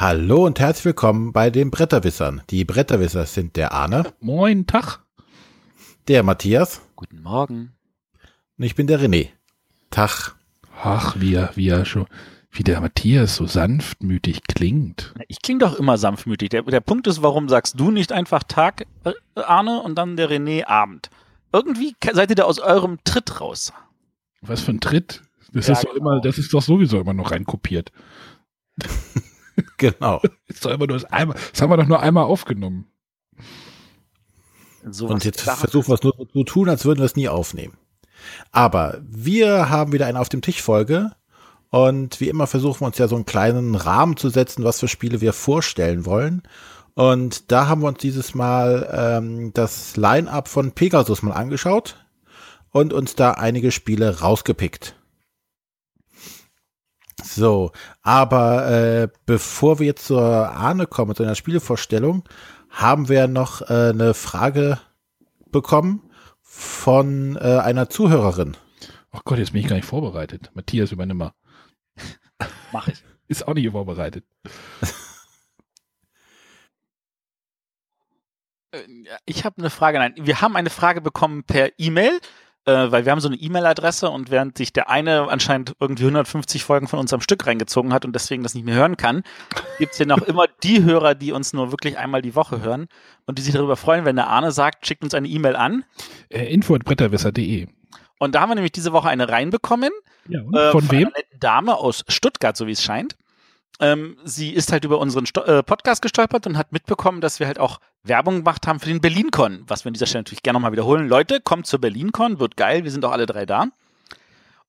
Hallo und herzlich willkommen bei den Bretterwissern. Die Bretterwisser sind der Arne. Moin, Tag. Der Matthias. Guten Morgen. Und ich bin der René. Tag. Ach, wie er, wie er schon, wie der Matthias so sanftmütig klingt. Ich klinge doch immer sanftmütig. Der, der Punkt ist, warum sagst du nicht einfach Tag, äh, Arne, und dann der René Abend? Irgendwie seid ihr da aus eurem Tritt raus. Was für ein Tritt? Das ja, ist doch genau. immer, das ist doch sowieso immer noch reinkopiert. genau. Ist doch immer nur das einmal, das haben wir doch nur einmal aufgenommen. So und jetzt versuchen wir es nur so zu tun, als würden wir es nie aufnehmen. Aber wir haben wieder eine auf dem Tisch Folge und wie immer versuchen wir uns ja so einen kleinen Rahmen zu setzen, was für Spiele wir vorstellen wollen. Und da haben wir uns dieses Mal ähm, das Line-up von Pegasus mal angeschaut und uns da einige Spiele rausgepickt. So, aber äh, bevor wir jetzt zur Ahne kommen, zu einer Spielevorstellung, haben wir noch äh, eine Frage bekommen von äh, einer Zuhörerin. Ach Gott, jetzt bin ich gar nicht vorbereitet. Matthias, übernimm mal. Mach ich. Ist auch nicht vorbereitet. Äh, ich habe eine Frage. Nein, wir haben eine Frage bekommen per E-Mail äh, weil wir haben so eine E-Mail-Adresse und während sich der eine anscheinend irgendwie 150 Folgen von uns am Stück reingezogen hat und deswegen das nicht mehr hören kann, gibt es hier noch immer die Hörer, die uns nur wirklich einmal die Woche hören und die sich darüber freuen, wenn der Arne sagt, schickt uns eine E-Mail an. Äh, info.bretterwisser.de Und da haben wir nämlich diese Woche eine reinbekommen. Ja, und äh, von, von wem? Einer Dame aus Stuttgart, so wie es scheint. Ähm, sie ist halt über unseren Sto äh, Podcast gestolpert und hat mitbekommen, dass wir halt auch Werbung gemacht haben für den BerlinCon, was wir an dieser Stelle natürlich gerne nochmal wiederholen. Leute, kommt zur BerlinCon, wird geil, wir sind auch alle drei da.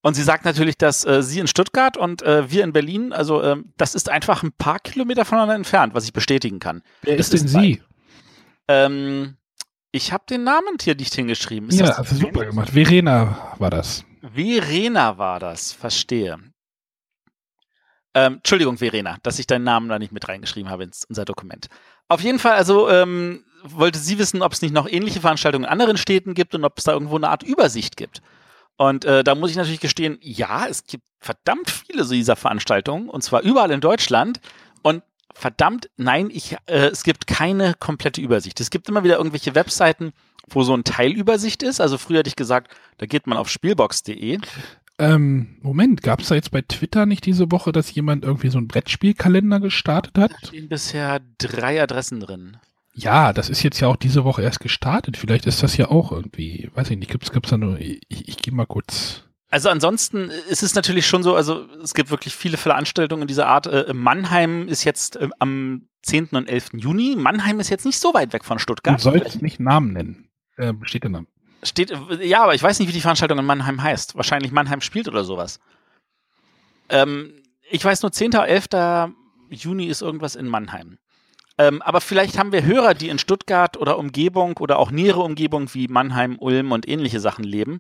Und sie sagt natürlich, dass äh, sie in Stuttgart und äh, wir in Berlin, also äh, das ist einfach ein paar Kilometer voneinander entfernt, was ich bestätigen kann. Wer ist denn sie? Ähm, ich habe den Namen hier nicht hingeschrieben. Ist ja, das super gemacht. Verena war das. Verena war das, verstehe. Ähm, Entschuldigung, Verena, dass ich deinen Namen da nicht mit reingeschrieben habe ins unser Dokument. Auf jeden Fall, also ähm, wollte sie wissen, ob es nicht noch ähnliche Veranstaltungen in anderen Städten gibt und ob es da irgendwo eine Art Übersicht gibt. Und äh, da muss ich natürlich gestehen, ja, es gibt verdammt viele so dieser Veranstaltungen und zwar überall in Deutschland. Und verdammt, nein, ich, äh, es gibt keine komplette Übersicht. Es gibt immer wieder irgendwelche Webseiten, wo so ein Teilübersicht ist. Also früher hatte ich gesagt, da geht man auf spielbox.de. Ähm, Moment, gab es da jetzt bei Twitter nicht diese Woche, dass jemand irgendwie so einen Brettspielkalender gestartet hat? Da stehen bisher drei Adressen drin. Ja, das ist jetzt ja auch diese Woche erst gestartet. Vielleicht ist das ja auch irgendwie, weiß ich nicht, gibt's, gibt's da nur, ich, ich gehe mal kurz. Also ansonsten ist es natürlich schon so, also es gibt wirklich viele Veranstaltungen dieser Art. Äh, Mannheim ist jetzt äh, am 10. und 11. Juni. Mannheim ist jetzt nicht so weit weg von Stuttgart. Du sollst nicht Namen nennen. Äh, steht der Name. Steht, ja, aber ich weiß nicht, wie die Veranstaltung in Mannheim heißt. Wahrscheinlich Mannheim spielt oder sowas. Ähm, ich weiß nur, 10. 11. Juni ist irgendwas in Mannheim. Ähm, aber vielleicht haben wir Hörer, die in Stuttgart oder Umgebung oder auch nähere Umgebung wie Mannheim, Ulm und ähnliche Sachen leben.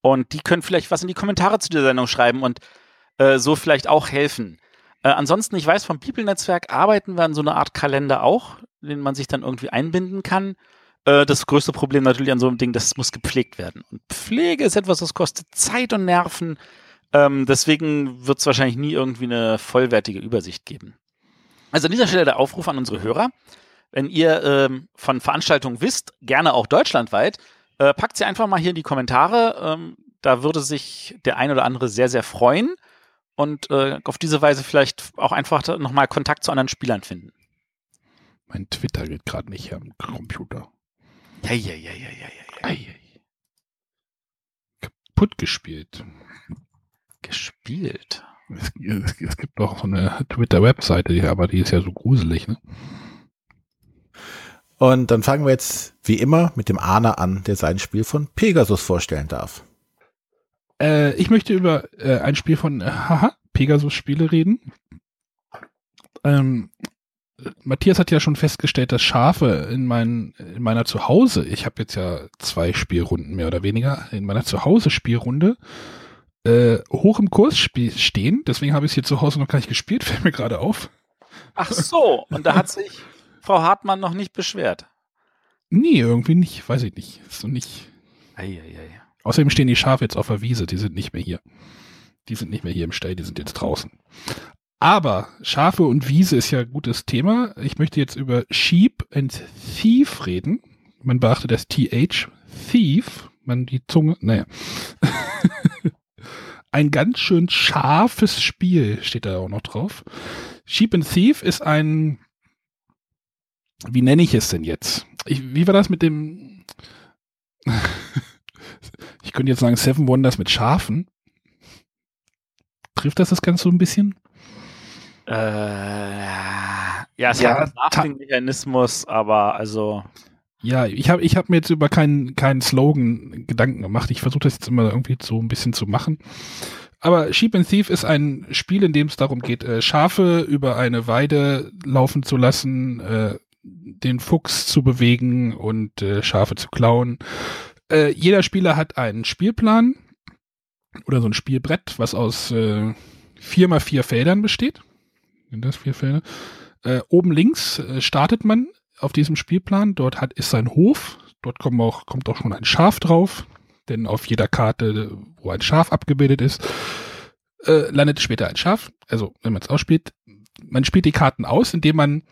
Und die können vielleicht was in die Kommentare zu der Sendung schreiben und äh, so vielleicht auch helfen. Äh, ansonsten, ich weiß, vom People-Netzwerk arbeiten wir an so einer Art Kalender auch, den man sich dann irgendwie einbinden kann. Äh, das größte Problem natürlich an so einem Ding, das muss gepflegt werden. Und Pflege ist etwas, das kostet Zeit und Nerven. Ähm, deswegen wird es wahrscheinlich nie irgendwie eine vollwertige Übersicht geben. Also an dieser Stelle der Aufruf an unsere Hörer. Wenn ihr ähm, von Veranstaltungen wisst, gerne auch deutschlandweit, äh, packt sie einfach mal hier in die Kommentare. Ähm, da würde sich der ein oder andere sehr, sehr freuen und äh, auf diese Weise vielleicht auch einfach nochmal Kontakt zu anderen Spielern finden. Mein Twitter geht gerade nicht am Computer. Ja, ja, ja, ja, ja, ja. Kaputt gespielt. Gespielt? Es, es, es gibt doch so eine Twitter-Webseite, aber die ist ja so gruselig, ne? Und dann fangen wir jetzt wie immer mit dem Arne an, der sein Spiel von Pegasus vorstellen darf. Äh, ich möchte über äh, ein Spiel von äh, Pegasus-Spiele reden. Ähm, Matthias hat ja schon festgestellt, dass Schafe in, mein, in meiner Zuhause, ich habe jetzt ja zwei Spielrunden mehr oder weniger, in meiner Zuhause-Spielrunde äh, hoch im Kurs stehen. Deswegen habe ich es hier zu Hause noch gar nicht gespielt, fällt mir gerade auf. Ach so, und da hat sich Frau Hartmann noch nicht beschwert. Nee, irgendwie nicht, weiß ich nicht. Ist so nicht. Ei, ei, ei. Außerdem stehen die Schafe jetzt auf der Wiese, die sind nicht mehr hier. Die sind nicht mehr hier im Stall, die sind jetzt draußen. Aber Schafe und Wiese ist ja ein gutes Thema. Ich möchte jetzt über Sheep and Thief reden. Man beachte das TH, Thief, man die Zunge, naja. ein ganz schön scharfes Spiel steht da auch noch drauf. Sheep and Thief ist ein, wie nenne ich es denn jetzt? Ich, wie war das mit dem, ich könnte jetzt sagen Seven Wonders mit Schafen. Trifft das das Ganze so ein bisschen? Äh, ja, es Ja, hat einen Drafting-Mechanismus, aber also. Ja, ich habe ich hab mir jetzt über keinen keinen Slogan Gedanken gemacht. Ich versuche das jetzt immer irgendwie so ein bisschen zu machen. Aber Sheep and Thief ist ein Spiel, in dem es darum geht, äh, Schafe über eine Weide laufen zu lassen, äh, den Fuchs zu bewegen und Schafe zu klauen. Jeder Spieler hat einen Spielplan oder so ein Spielbrett, was aus vier mal vier Feldern besteht. Sind das vier Felder? Äh, oben links äh, startet man auf diesem Spielplan. Dort hat, ist sein Hof. Dort kommt auch, kommt auch schon ein Schaf drauf. Denn auf jeder Karte, wo ein Schaf abgebildet ist, äh, landet später ein Schaf. Also, wenn man es ausspielt, man spielt die Karten aus, indem man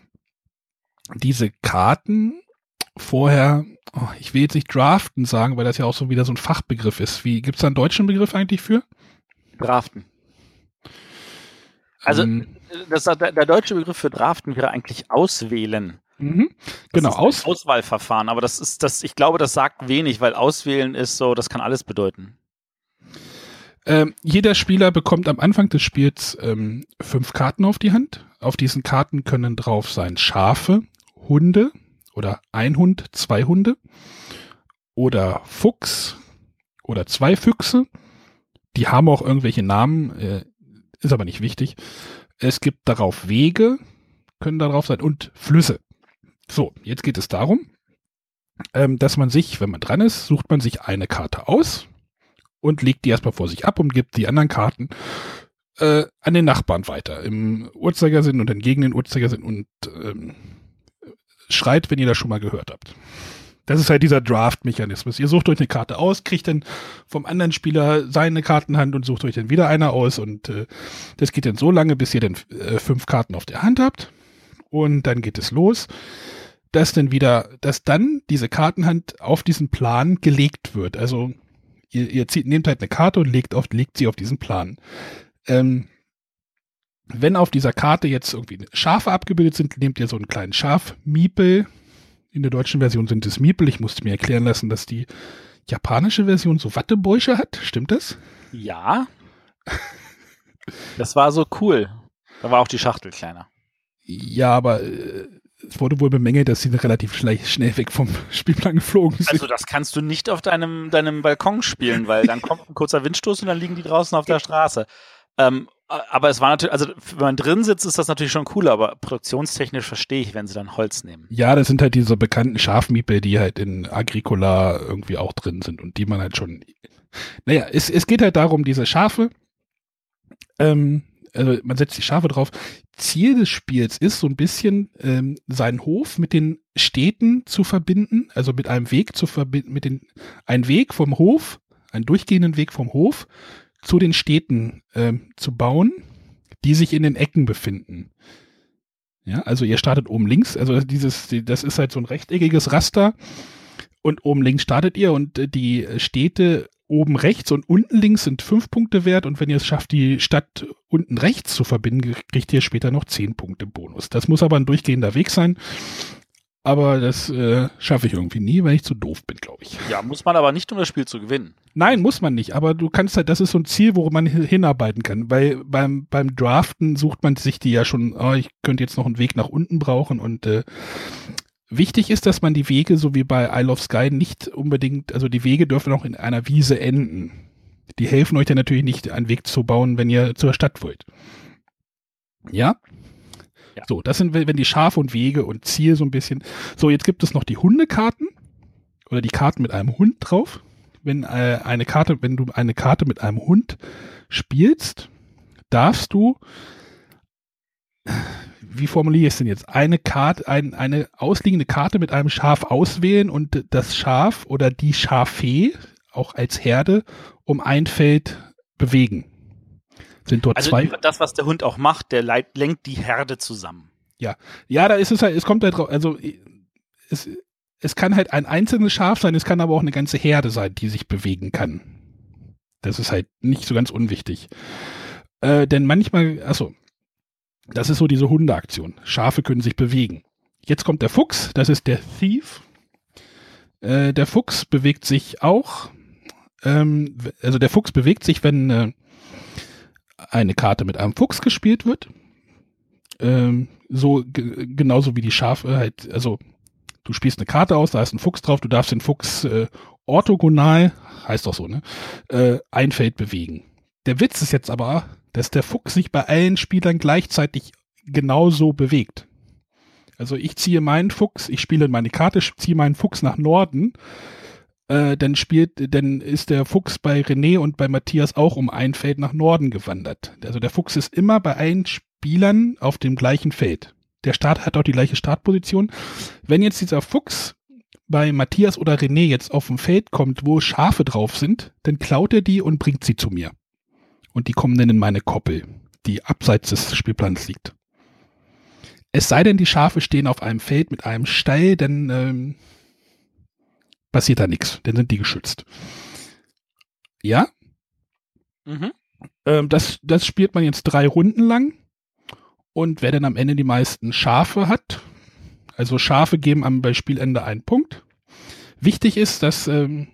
diese Karten vorher, oh, ich will jetzt nicht draften sagen, weil das ja auch so wieder so ein Fachbegriff ist. Wie gibt's da einen deutschen Begriff eigentlich für? Draften. Also, Ähm, das, der, der deutsche Begriff für Draften wäre eigentlich auswählen. mhm. Genau, aus, Auswahlverfahren, aber das ist das, ich glaube, das sagt wenig, weil auswählen ist so, das kann alles bedeuten. Ähm, jeder Spieler bekommt am Anfang des Spiels ähm, fünf Karten auf die Hand. Auf diesen Karten können drauf sein Schafe, Hunde oder ein Hund, zwei Hunde oder Fuchs oder zwei Füchse. Die haben auch irgendwelche Namen, äh, ist aber nicht wichtig. Es gibt darauf Wege, können darauf sein und Flüsse. So, jetzt geht es darum, ähm, dass man sich, wenn man dran ist, sucht man sich eine Karte aus und legt die erstmal vor sich ab und gibt die anderen Karten äh, an den Nachbarn weiter. Im Uhrzeigersinn und dann gegen den Uhrzeigersinn und ähm, schreit, wenn ihr das schon mal gehört habt. Das ist halt dieser Draft-Mechanismus. Ihr sucht euch eine Karte aus, kriegt dann vom anderen Spieler seine Kartenhand und sucht euch dann wieder eine aus und äh, das geht dann so lange, bis ihr dann äh, fünf Karten auf der Hand habt und dann geht es los, dass dann wieder, dass dann diese Kartenhand auf diesen Plan gelegt wird. Also ihr, ihr zieht, nehmt halt eine Karte und legt, auf, legt sie auf diesen Plan. Ähm, wenn auf dieser Karte jetzt irgendwie Schafe abgebildet sind, nehmt ihr so einen kleinen Schaf-Miepel. In der deutschen Version sind es Miepel. Ich musste mir erklären lassen, dass die japanische Version so Wattebäusche hat. Stimmt das? Ja. Das war so cool. Da war auch die Schachtel kleiner. Ja, aber äh, es wurde wohl bemängelt, dass sie relativ schnell, weg vom Spielplan geflogen sind. Also das kannst du nicht auf deinem, deinem Balkon spielen, weil dann kommt ein kurzer Windstoß und dann liegen die draußen auf der Straße. Ähm, aber es war natürlich, also wenn man drin sitzt, ist das natürlich schon cooler, aber produktionstechnisch verstehe ich, wenn sie dann Holz nehmen. Ja, das sind halt diese bekannten Schafmiepel, die halt in Agricola irgendwie auch drin sind und die man halt schon. Naja, es, es geht halt darum, diese Schafe, ähm, also man setzt die Schafe drauf. Ziel des Spiels ist so ein bisschen, ähm, seinen Hof mit den Städten zu verbinden, also mit einem Weg zu verbinden, mit den, ein Weg vom Hof, einen durchgehenden Weg vom Hof zu den Städten ähm, zu bauen, die sich in den Ecken befinden. Ja, also ihr startet oben links, also dieses, die- das ist halt so ein rechteckiges Raster und oben links startet ihr und äh, die Städte oben rechts und unten links sind fünf Punkte wert und wenn ihr es schafft, die Stadt unten rechts zu verbinden, kriegt ihr später noch zehn Punkte Bonus. Das muss aber ein durchgehender Weg sein, aber das äh, schaffe ich irgendwie nie, weil ich zu doof bin, glaube ich. Ja, muss man aber nicht, um das Spiel zu gewinnen. Nein, muss man nicht, aber du kannst halt, das ist so ein Ziel, worum man hi- hinarbeiten kann, weil beim, beim Draften sucht man sich die ja schon, oh, ich könnte jetzt noch einen Weg nach unten brauchen und äh, wichtig ist, dass man die Wege, so wie bei Isle of Sky, nicht unbedingt, also die Wege dürfen auch in einer Wiese enden. Die helfen euch dann natürlich nicht, einen Weg zu bauen, wenn ihr zur Stadt wollt. Ja? Ja. So, das sind, wenn die Schafe und Wege und Ziel so ein bisschen. So, jetzt gibt es noch die Hundekarten oder die Karten mit einem Hund drauf. Wenn äh, eine Karte, wenn du eine Karte mit einem Hund spielst, darfst du, wie formuliere ich es denn jetzt, eine Karte, ein, eine ausliegende Karte mit einem Schaf auswählen und das Schaf oder die Schafe auch als Herde um ein Feld bewegen. Sind dort Also zwei. das, was der Hund auch macht, der lenkt die Herde zusammen. Ja, da ist es halt, es kommt halt drauf, also es, es kann halt ein einzelnes Schaf sein, es kann aber auch eine ganze Herde sein, die sich bewegen kann. Das ist halt nicht so ganz unwichtig. Äh, denn manchmal, also, das ist so diese Hundeaktion. Schafe können sich bewegen. Jetzt kommt der Fuchs, das ist der Thief. Äh, der Fuchs bewegt sich auch. Ähm, also der Fuchs bewegt sich, wenn äh, eine Karte mit einem Fuchs gespielt wird. Ähm, so ge- genauso wie die Schafe halt, also du spielst eine Karte aus, da ist ein Fuchs drauf, du darfst den Fuchs äh, orthogonal, heißt doch so, ne, äh, ein Feld bewegen. Der Witz ist jetzt aber, dass der Fuchs sich bei allen Spielern gleichzeitig genauso bewegt. Also ich ziehe meinen Fuchs, ich spiele meine Karte, ziehe meinen Fuchs nach Norden, äh, dann spielt, dann ist der Fuchs bei René und bei Matthias auch um ein Feld nach Norden gewandert. Also der Fuchs ist immer bei allen Spielern auf dem gleichen Feld. Der Start hat auch die gleiche Startposition. Wenn jetzt dieser Fuchs bei Matthias oder René jetzt auf dem Feld kommt, wo Schafe drauf sind, dann klaut er die und bringt sie zu mir. Und die kommen dann in meine Koppel, die abseits des Spielplans liegt. Es sei denn, die Schafe stehen auf einem Feld mit einem Stall, dann ähm, passiert da nichts, dann sind die geschützt. Ja, Mhm. ähm, das, das spielt man jetzt drei Runden lang. Und wer dann am Ende die meisten Schafe hat, also Schafe geben am bei Spielende einen Punkt. Wichtig ist, dass ähm,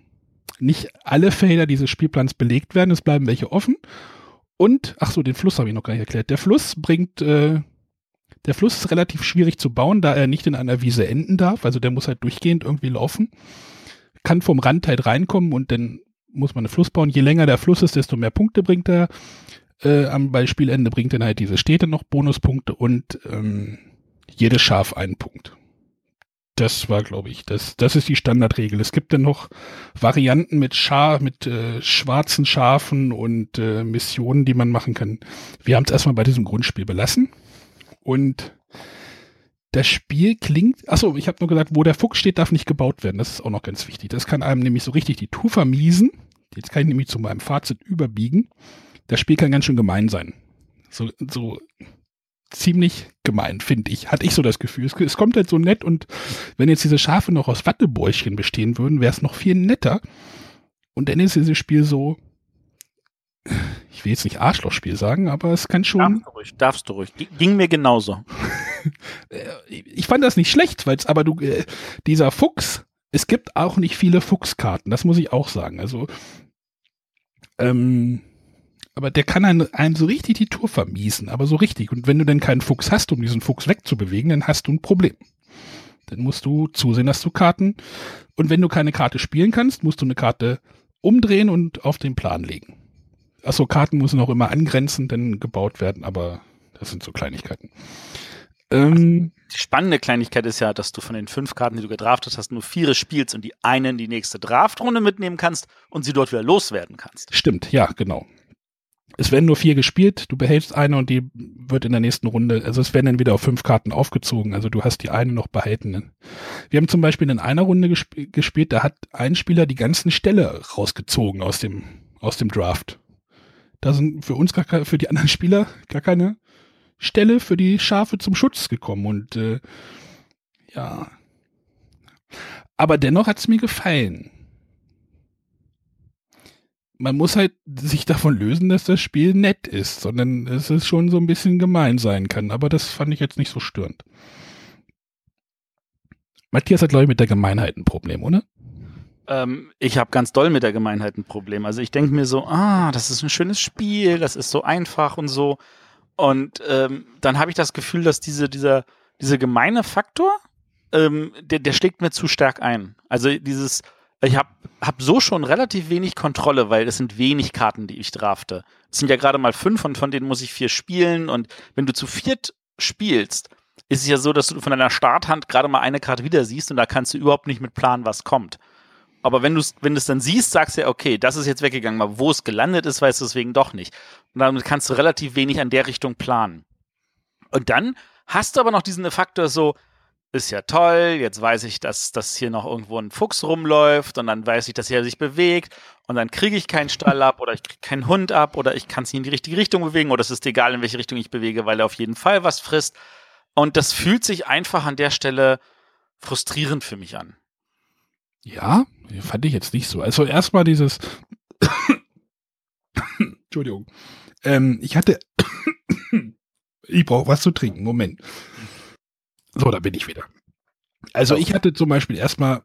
nicht alle Felder dieses Spielplans belegt werden, es bleiben welche offen. Und, ach so, den Fluss habe ich noch gar nicht erklärt. Der Fluss bringt, äh, der Fluss ist relativ schwierig zu bauen, da er nicht in einer Wiese enden darf. Also der muss halt durchgehend irgendwie laufen. Kann vom Rand halt reinkommen und dann muss man einen Fluss bauen. Je länger der Fluss ist, desto mehr Punkte bringt er. Äh, am Beispielende bringt dann halt diese Städte noch Bonuspunkte und ähm, jedes Schaf einen Punkt. Das war, glaube ich, das, das ist die Standardregel. Es gibt dann noch Varianten mit Schaf, mit äh, schwarzen Schafen und äh, Missionen, die man machen kann. Wir haben es erstmal bei diesem Grundspiel belassen. Und das Spiel klingt, achso, ich habe nur gesagt, wo der Fuchs steht, darf nicht gebaut werden. Das ist auch noch ganz wichtig. Das kann einem nämlich so richtig die Tour vermiesen. Jetzt kann ich nämlich zu meinem Fazit überbiegen. Das Spiel kann ganz schön gemein sein. So, so ziemlich gemein, finde ich. Hatte ich so das Gefühl. Es, es kommt halt so nett und wenn jetzt diese Schafe noch aus Wattebäuchchen bestehen würden, wäre es noch viel netter. Und dann ist dieses Spiel so, ich will jetzt nicht Arschlochspiel sagen, aber es kann schon. Darfst du ruhig, darfst du ruhig. Ging mir genauso. Äh, ich fand das nicht schlecht, weil es aber du, äh, dieser Fuchs, es gibt auch nicht viele Fuchskarten, das muss ich auch sagen. Also, ähm, aber der kann einen, einem so richtig die Tour vermiesen, aber so richtig. Und wenn du denn keinen Fuchs hast, um diesen Fuchs wegzubewegen, dann hast du ein Problem. Dann musst du zusehen, dass du Karten, und wenn du keine Karte spielen kannst, musst du eine Karte umdrehen und auf den Plan legen. Achso, Karten müssen auch immer angrenzend dann gebaut werden, aber das sind so Kleinigkeiten. Ähm, Die spannende Kleinigkeit ist ja, dass du von den fünf Karten, die du gedraftet hast, nur vier spielst und die eine in die nächste Draftrunde mitnehmen kannst und sie dort wieder loswerden kannst. Stimmt, ja, genau. Es werden nur vier gespielt, du behältst eine und die wird in der nächsten Runde, also es werden dann wieder auf fünf Karten aufgezogen, also du hast die eine noch behalten. Wir haben zum Beispiel in einer Runde gesp gespielt, da hat ein Spieler die ganzen Ställe rausgezogen aus dem, aus dem Draft. Da sind für uns gar keine, für die anderen Spieler gar keine Stelle für die Schafe zum Schutz gekommen und äh, ja. Aber dennoch hat es mir gefallen man muss halt sich davon lösen, dass das Spiel nett ist, sondern dass es schon so ein bisschen gemein sein kann. Aber das fand ich jetzt nicht so störend. Matthias hat, glaube ich, mit der Gemeinheit ein Problem, oder? Ähm, ich habe ganz doll mit der Gemeinheit ein Problem. Also ich denke mir so, ah, das ist ein schönes Spiel, das ist so einfach und so. Und ähm, dann habe ich das Gefühl, dass diese, dieser, dieser gemeine Faktor, ähm, der, der schlägt mir zu stark ein. Also dieses, ich habe hab so schon relativ wenig Kontrolle, weil es sind wenig Karten, die ich drafte. Es sind ja gerade mal fünf und von denen muss ich vier spielen. Und wenn du zu viert spielst, ist es ja so, dass du von deiner Starthand gerade mal eine Karte wieder siehst und da kannst du überhaupt nicht mit planen, was kommt. Aber wenn du es wenn du's dann siehst, sagst du ja, okay, das ist jetzt weggegangen, aber wo es gelandet ist, weißt du deswegen doch nicht. Und damit kannst du relativ wenig an der Richtung planen. Und dann hast du aber noch diesen Faktor so, ist ja toll, jetzt weiß ich, dass, dass hier noch irgendwo ein Fuchs rumläuft und dann weiß ich, dass er sich bewegt und dann kriege ich keinen Stall ab oder ich kriege keinen Hund ab oder ich kann es nicht in die richtige Richtung bewegen oder es ist egal, in welche Richtung ich bewege, weil er auf jeden Fall was frisst. Und das fühlt sich einfach an der Stelle frustrierend für mich an. Ja, fand ich jetzt nicht so. Also erstmal dieses Entschuldigung. Ähm, ich hatte ich brauche was zu trinken. Moment. So, da bin ich wieder. Also ich hatte zum Beispiel erstmal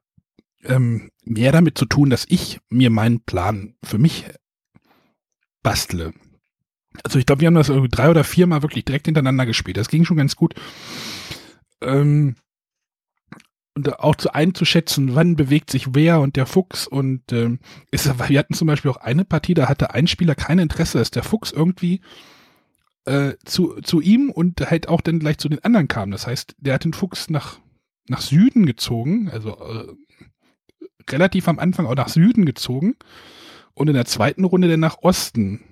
ähm, mehr damit zu tun, dass ich mir meinen Plan für mich bastle. Also ich glaube, wir haben das irgendwie drei oder viermal wirklich direkt hintereinander gespielt. Das ging schon ganz gut. Ähm, und auch zu einzuschätzen, wann bewegt sich wer und der Fuchs und ähm, ist, wir hatten zum Beispiel auch eine Partie, da hatte ein Spieler kein Interesse, dass der Fuchs irgendwie äh, zu, zu ihm und halt auch dann gleich zu den anderen kam. Das heißt, der hat den Fuchs nach, nach Süden gezogen, also äh, relativ am Anfang auch nach Süden gezogen und in der zweiten Runde dann nach Osten.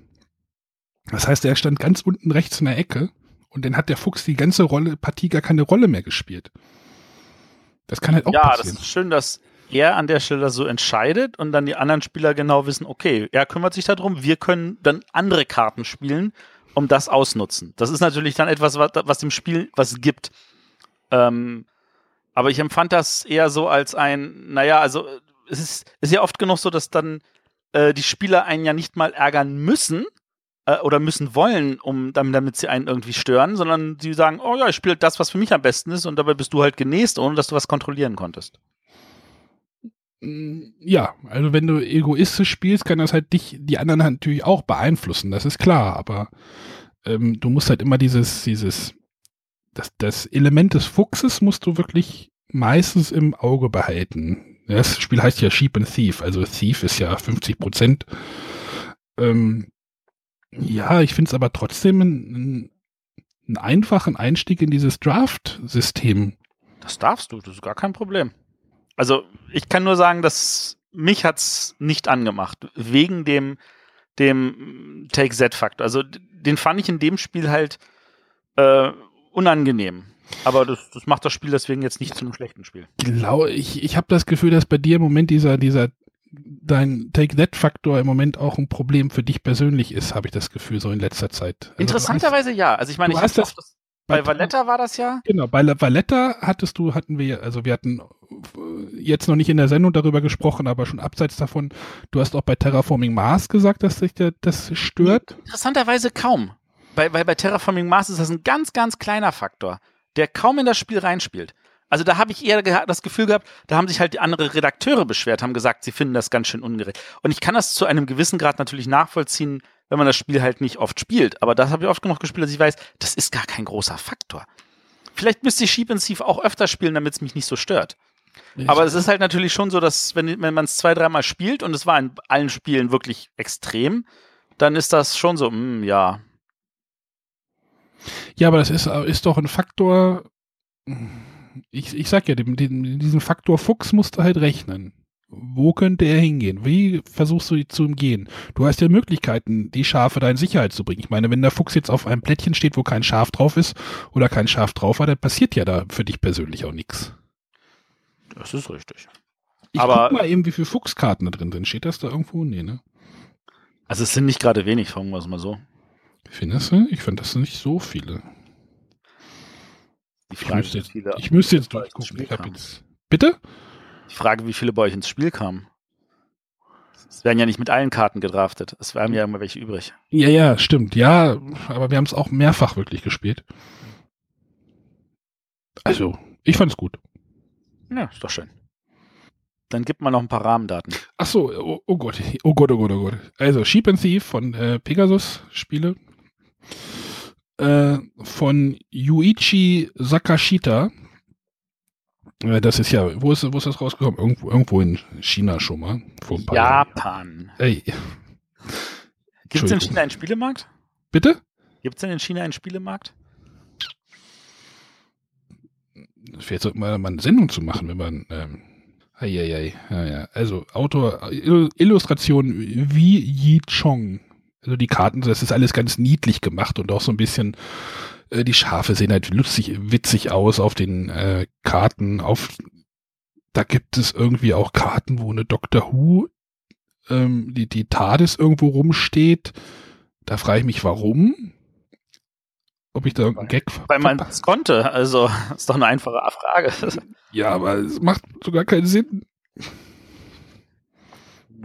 Das heißt, er stand ganz unten rechts in der Ecke und dann hat der Fuchs die ganze Rolle, Partie gar keine Rolle mehr gespielt. Das kann halt auch ja, passieren. Ja, das ist schön, dass er an der Stelle so entscheidet und dann die anderen Spieler genau wissen, okay, er kümmert sich darum, wir können dann andere Karten spielen, um das ausnutzen. Das ist natürlich dann etwas, was, was dem Spiel was gibt. Ähm, aber ich empfand das eher so als ein, naja, also es ist, ist ja oft genug so, dass dann äh, die Spieler einen ja nicht mal ärgern müssen äh, oder müssen wollen, um damit, damit sie einen irgendwie stören, sondern sie sagen, oh ja, ich spiele das, was für mich am besten ist und dabei bist du halt genäst, ohne dass du was kontrollieren konntest. Mm, ja, also wenn du egoistisch spielst, kann das halt dich, die anderen halt natürlich auch beeinflussen, das ist klar, aber ähm, du musst halt immer dieses, dieses, das, das Element des Fuchses musst du wirklich meistens im Auge behalten. Das Spiel heißt ja Sheep and Thief, also Thief ist ja 50 Prozent. Ähm, ja, ich finde es aber trotzdem einen, einen einfachen Einstieg in dieses Draft-System. Das darfst du, das ist gar kein Problem. Also ich kann nur sagen, dass mich hat's nicht angemacht, wegen dem, dem Take-Z-Faktor. Also den fand ich in dem Spiel halt äh, unangenehm. Aber das, das macht das Spiel deswegen jetzt nicht zu einem schlechten Spiel. Genau, ich, ich habe das Gefühl, dass bei dir im Moment dieser, dieser dein Take-That-Faktor im Moment auch ein Problem für dich persönlich ist, habe ich das Gefühl, so in letzter Zeit. Also Interessanterweise ja. Also ich meine, ich hast das, das bei Valletta war das ja. Genau, bei Valletta hattest du, hatten wir, also wir hatten jetzt noch nicht in der Sendung darüber gesprochen, aber schon abseits davon, du hast auch bei Terraforming Mars gesagt, dass dich das stört. Interessanterweise kaum. Bei, weil bei Terraforming Mars ist das ein ganz, ganz kleiner Faktor, der kaum in das Spiel reinspielt. Also da habe ich eher das Gefühl gehabt, da haben sich halt die andere Redakteure beschwert, haben gesagt, sie finden das ganz schön ungerecht. Und ich kann das zu einem gewissen Grad natürlich nachvollziehen, wenn man das Spiel halt nicht oft spielt. Aber das habe ich oft genug gespielt, dass ich weiß, das ist gar kein großer Faktor. Vielleicht müsste ich Sheep and Thief auch öfter spielen, damit es mich nicht so stört. Aber es ist halt natürlich schon so, dass wenn, wenn man es zwei, dreimal spielt und es war in allen Spielen wirklich extrem, dann ist das schon so, mh, hm, ja. Ja, aber das ist, ist doch ein Faktor. Ich, ich sag ja, dem, dem, diesen Faktor Fuchs musst du halt rechnen. Wo könnte er hingehen? Wie versuchst du die zu umgehen? Du hast ja Möglichkeiten, die Schafe da in Sicherheit zu bringen. Ich meine, wenn der Fuchs jetzt auf einem Plättchen steht, wo kein Schaf drauf ist oder kein Schaf drauf war, dann passiert ja da für dich persönlich auch nichts. Das ist richtig. Ich Aber guck mal eben, wie viele Fuchskarten da drin sind. Steht das da irgendwo? Nee, ne? Also es sind nicht gerade wenig, sagen wir es mal so. Findest du? Ich finde, das sind nicht so viele. Die Frage, ich müsste jetzt, ich müsste jetzt durchgucken. Ich jetzt, bitte? Die Frage, wie viele bei euch ins Spiel kamen. Es werden ja nicht mit allen Karten gedraftet. Es werden ja immer welche übrig. Ja, ja, stimmt. Ja, aber wir haben es auch mehrfach wirklich gespielt. Also, ich fand es gut. Ja, ist doch schön. Dann gibt man noch ein paar Rahmendaten. Ach so, oh, oh, Gott, oh Gott, oh Gott, oh Gott. Also Sheep and Thief von äh, Pegasus Spiele. Äh, von Yuichi Sakashita. Äh, das ist ja, wo ist, wo ist das rausgekommen? Irgendwo, irgendwo in China schon mal. Japan. Ey. Gibt es in China einen Spielemarkt? Bitte? Gibt es denn in China einen Spielemarkt? Vielleicht sollte man mal eine Sendung zu machen, wenn man. Ähm, Eieiei. Ja, ja. Also Autor, Illustration wie Yi Chong. Also die Karten, das ist alles ganz niedlich gemacht und auch so ein bisschen Äh, die Schafe sehen halt lustig, witzig aus auf den äh, Karten. Auf, da gibt es irgendwie auch Karten, wo eine Doctor Who, ähm, die, die TARDIS irgendwo rumsteht. Da frage ich mich, warum? Ob ich da irgendeinen Gag Weil man es konnte, also ist doch eine einfache Frage. Ja, aber es macht sogar keinen Sinn.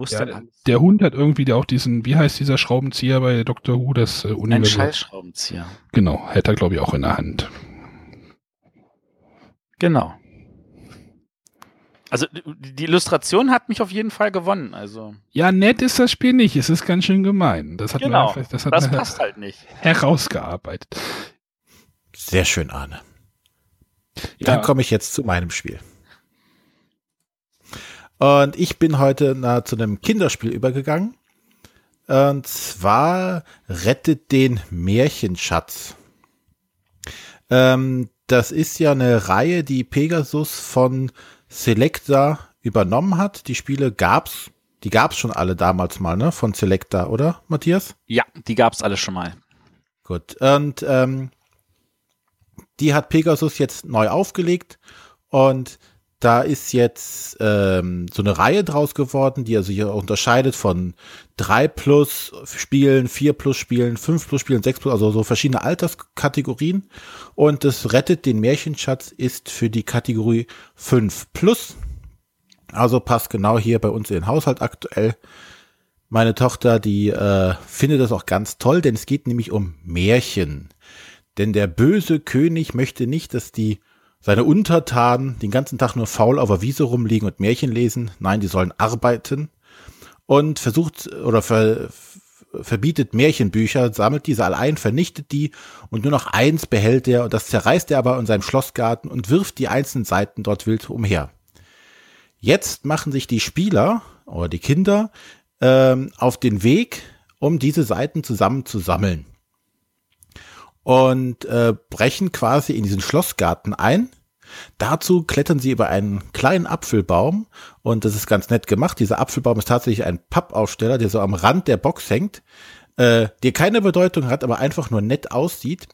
Ja, der, Hund hat irgendwie auch diesen, wie heißt dieser Schraubenzieher bei Dr. Who, das äh, Ein Universal. Schallschraubenzieher. Genau, hätte er glaube ich auch in der Hand. Genau. Also die Illustration hat mich auf jeden Fall gewonnen. Also Ja, nett ist das Spiel nicht, es ist ganz schön gemein. Das hat genau, man, das hat das man passt halt nicht. herausgearbeitet. Sehr schön, Arne. Dann komme ich jetzt zu meinem Spiel. Und ich bin heute na, zu einem Kinderspiel übergegangen. Und zwar Rettet den Märchenschatz. Ähm, das ist ja eine Reihe, die Pegasus von Selecta übernommen hat. Die Spiele gab's, die gab's schon alle damals mal, ne? Von Selecta, oder, Matthias? Ja, die gab's alle schon mal. Gut. Und ähm, die hat Pegasus jetzt neu aufgelegt und da ist jetzt ähm, so eine Reihe draus geworden, die also hier unterscheidet von 3 plus Spielen, 4 plus Spielen, 5 plus Spielen, 6 plus, also so verschiedene Alterskategorien. Und das Rettet den Märchenschatz ist für die Kategorie 5 plus. Also passt genau hier bei uns in den Haushalt aktuell. Meine Tochter, die äh, findet das auch ganz toll, denn es geht nämlich um Märchen. Denn der böse König möchte nicht, dass die seine Untertanen den ganzen Tag nur faul auf der Wiese rumliegen und Märchen lesen. Nein, die sollen arbeiten. Und versucht oder ver, verbietet Märchenbücher, sammelt diese alle ein, vernichtet die und nur noch eins behält er und das zerreißt er aber in seinem Schlossgarten und wirft die einzelnen Seiten dort wild umher. Jetzt machen sich die Spieler oder die Kinder ähm, auf den Weg, um diese Seiten zusammen zu sammeln und äh, brechen quasi in diesen Schlossgarten ein. Dazu klettern sie über einen kleinen Apfelbaum und das ist ganz nett gemacht. Dieser Apfelbaum ist tatsächlich ein Pappaufsteller, der so am Rand der Box hängt, äh, der keine Bedeutung hat, aber einfach nur nett aussieht.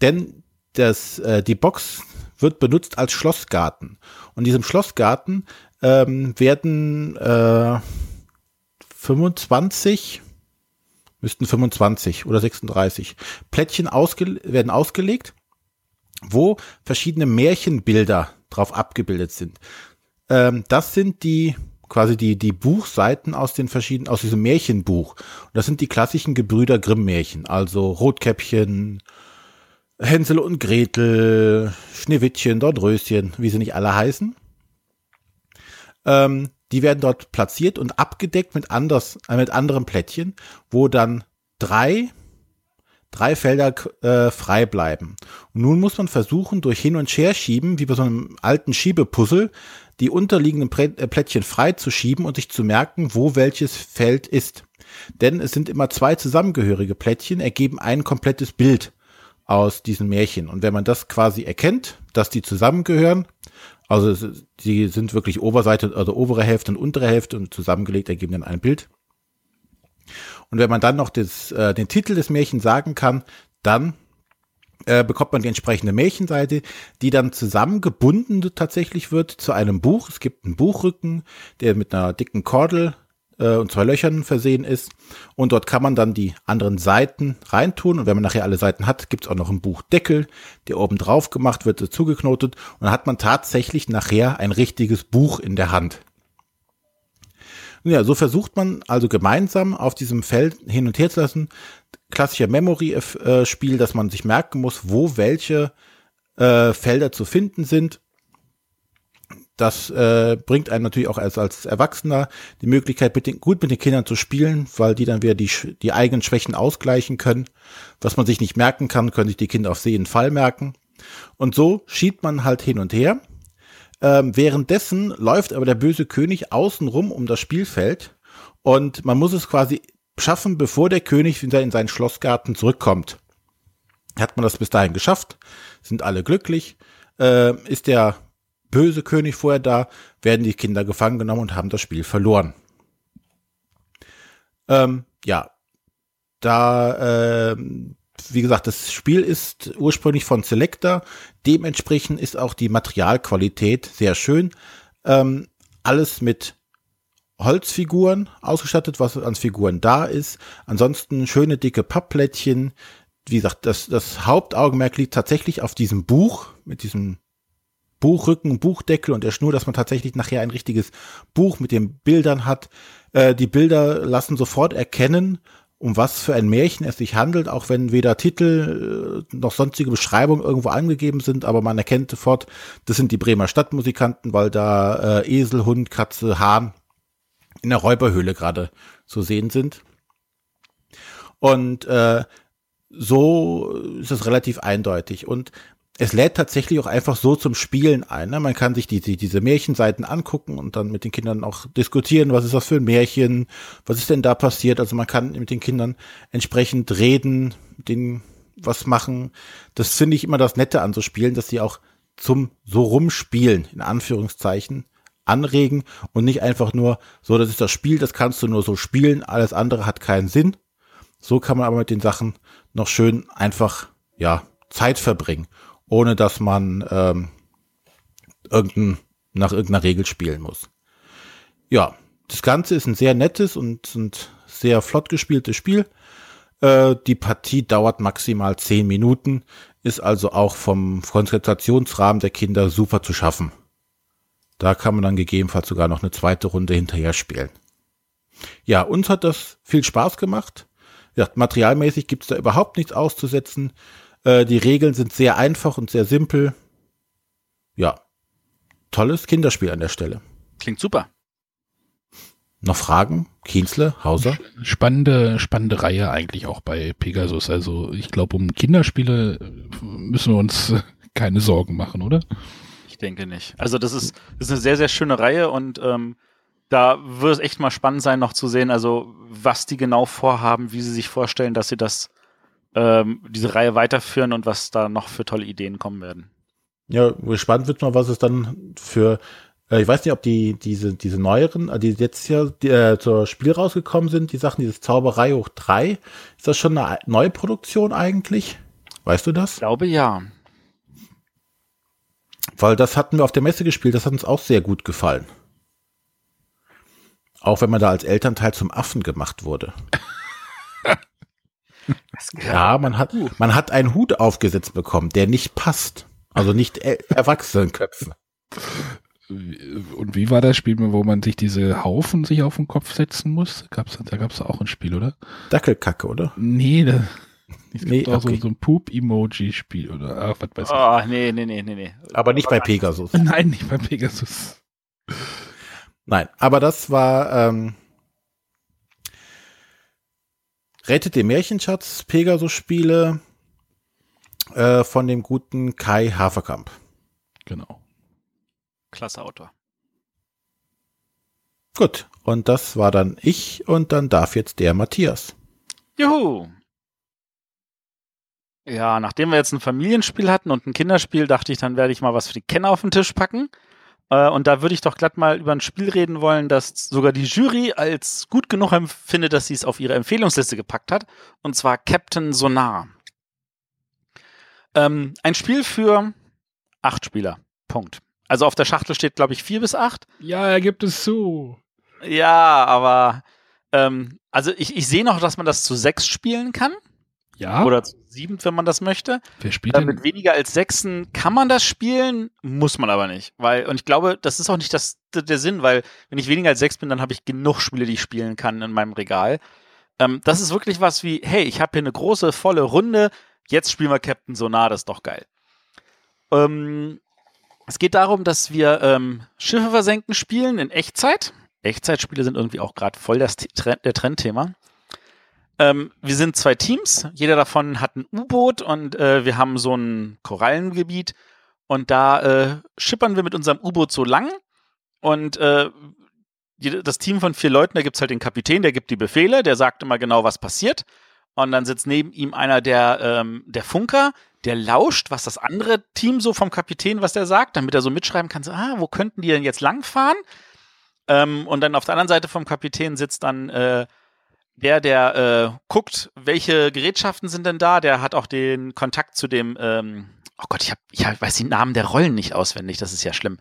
Denn das, äh, die Box wird benutzt als Schlossgarten. Und in diesem Schlossgarten ähm, werden äh, 25 müssten 25 oder 36 Plättchen ausge werden ausgelegt, wo verschiedene Märchenbilder drauf abgebildet sind. Ähm, das sind die quasi die die Buchseiten aus den verschiedenen aus diesem Märchenbuch. Und das sind die klassischen Gebrüder Grimm Märchen, also Rotkäppchen, Hänsel und Gretel, Schneewittchen, Dornröschen, wie sie nicht alle heißen. Ähm, die werden dort platziert und abgedeckt mit, anders, äh, mit anderen Plättchen, wo dann drei, drei Felder äh, frei bleiben. Und nun muss man versuchen, durch Hin- und Her-Schieben, wie bei so einem alten Schiebepuzzle, die unterliegenden äh, Plättchen frei zu schieben und sich zu merken, wo welches Feld ist. Denn es sind immer zwei zusammengehörige Plättchen, ergeben ein komplettes Bild aus diesen Märchen. Und wenn man das quasi erkennt, dass die zusammengehören, also sie sind wirklich Oberseite, also obere Hälfte und untere Hälfte und zusammengelegt ergeben dann ein Bild. Und wenn man dann noch das, äh, den Titel des Märchens sagen kann, dann äh, bekommt man die entsprechende Märchenseite, die dann zusammengebunden tatsächlich wird zu einem Buch. Es gibt einen Buchrücken, der mit einer dicken Kordel äh, und zwei Löchern versehen ist. Und dort kann man dann die anderen Seiten reintun. Und wenn man nachher alle Seiten hat, gibt es auch noch einen Buchdeckel, der oben drauf gemacht wird, zugeknotet. Und dann hat man tatsächlich nachher ein richtiges Buch in der Hand. Ja, so versucht man also gemeinsam auf diesem Feld hin und her zu lassen. Klassischer Memory-Spiel, dass man sich merken muss, wo welche äh, Felder zu finden sind. Das äh, bringt einem natürlich auch als, als Erwachsener die Möglichkeit, mit den, gut mit den Kindern zu spielen, weil die dann wieder die, die eigenen Schwächen ausgleichen können. Was man sich nicht merken kann, können sich die Kinder auf jeden Fall merken. Und so schiebt man halt hin und her. Ähm, währenddessen läuft aber der böse König außenrum um das Spielfeld und man muss es quasi schaffen, bevor der König wieder in seinen Schlossgarten zurückkommt. Hat man das bis dahin geschafft, sind alle glücklich, äh, ist der böse König vorher da, werden die Kinder gefangen genommen und haben das Spiel verloren. Ähm, ja, da äh, wie gesagt, das Spiel ist ursprünglich von Selector. Dementsprechend ist auch die Materialqualität sehr schön. Ähm, alles mit Holzfiguren ausgestattet, was an Figuren da ist. Ansonsten schöne dicke Pappplättchen. Wie gesagt, das, das Hauptaugenmerk liegt tatsächlich auf diesem Buch mit diesem Buchrücken, Buchdeckel und der Schnur, dass man tatsächlich nachher ein richtiges Buch mit den Bildern hat. Äh, die Bilder lassen sofort erkennen, um was für ein Märchen es sich handelt, auch wenn weder Titel äh, noch sonstige Beschreibungen irgendwo angegeben sind, aber man erkennt sofort, das sind die Bremer Stadtmusikanten, weil da äh, Esel, Hund, Katze, Hahn in der Räuberhöhle gerade zu sehen sind. Und äh, so ist es relativ eindeutig. Und es lädt tatsächlich auch einfach so zum Spielen ein. Ne? Man kann sich die, die, diese Märchenseiten angucken und dann mit den Kindern auch diskutieren, was ist das für ein Märchen, was ist denn da passiert. Also man kann mit den Kindern entsprechend reden, den was machen. Das finde ich immer das Nette an so Spielen, dass sie auch zum so rumspielen, in Anführungszeichen, anregen und nicht einfach nur, so, das ist das Spiel, das kannst du nur so spielen, alles andere hat keinen Sinn. So kann man aber mit den Sachen noch schön einfach, ja, Zeit verbringen ohne dass man ähm, irgendein, nach irgendeiner Regel spielen muss. Ja, das Ganze ist ein sehr nettes und, und sehr flott gespieltes Spiel. Äh, die Partie dauert maximal zehn Minuten, ist also auch vom Konzentrationsrahmen der Kinder super zu schaffen. Da kann man dann gegebenenfalls sogar noch eine zweite Runde hinterher spielen. Ja, uns hat das viel Spaß gemacht. Ja, materialmäßig gibt's da überhaupt nichts auszusetzen. Äh, die Regeln sind sehr einfach und sehr simpel. Ja, tolles Kinderspiel an der Stelle. Klingt super. Noch Fragen? Kienzle, Hauser? Spannende, spannende Reihe eigentlich auch bei Pegasus. Also ich glaube, um Kinderspiele müssen wir uns keine Sorgen machen, oder? Ich denke nicht. Also das ist, das ist eine sehr, sehr schöne Reihe und ähm, da wird es echt mal spannend sein, noch zu sehen, also was die genau vorhaben, wie sie sich vorstellen, dass sie das ähm, diese Reihe weiterführen und was da noch für tolle Ideen kommen werden. Ja, gespannt wird noch, was es dann für, äh, ich weiß nicht, ob die, diese, diese neueren, äh, die jetzt hier die, äh, zur Spiel rausgekommen sind, die Sachen, dieses Zauberei hoch drei, ist das schon eine neue Produktion eigentlich? Weißt du das? Ich glaube ja. Weil das hatten wir auf der Messe gespielt, das hat uns auch sehr gut gefallen. Auch wenn man da als Elternteil zum Affen gemacht wurde. Ja, man hat, man hat einen Hut aufgesetzt bekommen, der nicht passt. Also nicht Erwachsenenköpfe. Und wie war das Spiel, wo man sich diese Haufen sich auf den Kopf setzen muss? Gab's, da gab es auch ein Spiel, oder? Dackelkacke, oder? Nee, da, es nee, auch okay. so, so ein Poop-Emoji-Spiel, oder? Ach, was weiß ich. Oh, nee, nee, nee, nee, nee. Aber nicht bei Pegasus. Nein, nicht bei Pegasus. Nein, aber das war, ähm, Rettet den Märchenschatz, Pegasus-Spiele äh, von dem guten Kai Haferkamp. Genau. Klasse Autor. Gut, und das war dann ich und dann darf jetzt der Matthias. Juhu! Ja, nachdem wir jetzt ein Familienspiel hatten und ein Kinderspiel, dachte ich, dann werde ich mal was für die Kenner auf den Tisch packen. Äh, und da würde ich doch glatt mal über ein Spiel reden wollen, das sogar die Jury als gut genug empfindet, dass sie es auf ihre Empfehlungsliste gepackt hat. Und zwar Captain Sonar. Ähm, ein Spiel für acht Spieler. Punkt. Also auf der Schachtel steht, glaube ich, vier bis acht. Ja, er gibt es zu. Ja, aber ähm, also ich, ich sehe noch, dass man das zu sechs spielen kann. Ja. Oder zu sieben, wenn man das möchte. Wer spielt Äh, denn? mit weniger als sechsen kann man das spielen, muss man aber nicht. Weil, und ich glaube, das ist auch nicht das, der, der Sinn, weil wenn ich weniger als sechs bin, dann habe ich genug Spiele, die ich spielen kann in meinem Regal. Ähm, das ist wirklich was wie, hey, ich habe hier eine große, volle Runde, jetzt spielen wir Captain Sonar, das ist doch geil. Ähm, es geht darum, dass wir ähm, Schiffe versenken spielen in Echtzeit. Echtzeitspiele sind irgendwie auch gerade voll das Trend, der Trendthema. Ähm, wir sind zwei Teams, jeder davon hat ein U-Boot und äh, wir haben so ein Korallengebiet. Und da äh, schippern wir mit unserem U-Boot so lang. Und äh, das Team von vier Leuten, da gibt es halt den Kapitän, der gibt die Befehle, der sagt immer genau, was passiert. Und dann sitzt neben ihm einer der, ähm, der Funker, der lauscht, was das andere Team so vom Kapitän, was der sagt, damit er so mitschreiben kann, so, ah, wo könnten die denn jetzt langfahren? Ähm, und dann auf der anderen Seite vom Kapitän sitzt dann äh, der, der äh, guckt, welche Gerätschaften sind denn da, der hat auch den Kontakt zu dem, ähm, oh Gott, ich, hab, ich weiß die Namen der Rollen nicht auswendig, das ist ja schlimm.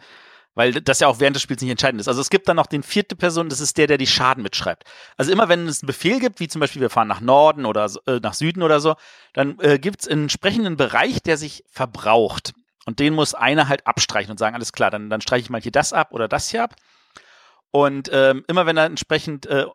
Weil das ja auch während des Spiels nicht entscheidend ist. Also es gibt dann noch den vierte Person, das ist der, der die Schaden mitschreibt. Also immer wenn es einen Befehl gibt, wie zum Beispiel wir fahren nach Norden oder äh, nach Süden oder so, dann äh, gibt es einen entsprechenden Bereich, der sich verbraucht. Und den muss einer halt abstreichen und sagen, alles klar, dann, dann streiche ich mal hier das ab oder das hier ab. Und ähm, immer wenn er entsprechend äh,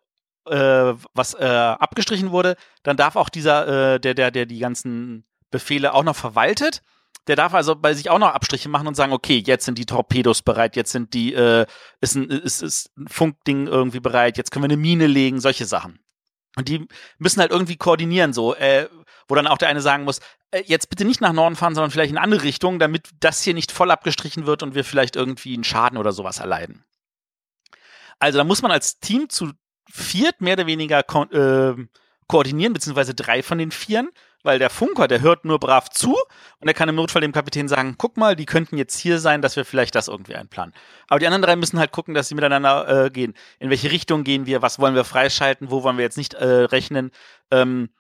äh, was äh, abgestrichen wurde, dann darf auch dieser, äh, der, der, der die ganzen Befehle auch noch verwaltet, der darf also bei sich auch noch Abstriche machen und sagen, okay, jetzt sind die Torpedos bereit, jetzt sind die, äh, ist, ein, ist, ist ein Funkding irgendwie bereit, jetzt können wir eine Mine legen, solche Sachen. Und die müssen halt irgendwie koordinieren, so, äh, wo dann auch der eine sagen muss, äh, jetzt bitte nicht nach Norden fahren, sondern vielleicht in andere Richtung, damit das hier nicht voll abgestrichen wird und wir vielleicht irgendwie einen Schaden oder sowas erleiden. Also da muss man als Team zu viert mehr oder weniger ko äh, koordinieren, beziehungsweise drei von den Vieren, weil der Funker, der hört nur brav zu und er kann im Notfall dem Kapitän sagen, guck mal, die könnten jetzt hier sein, dass wir vielleicht das irgendwie einplanen. Aber die anderen drei müssen halt gucken, dass sie miteinander äh, gehen. In welche Richtung gehen wir, was wollen wir freischalten, wo wollen wir jetzt nicht äh, rechnen. Ähm,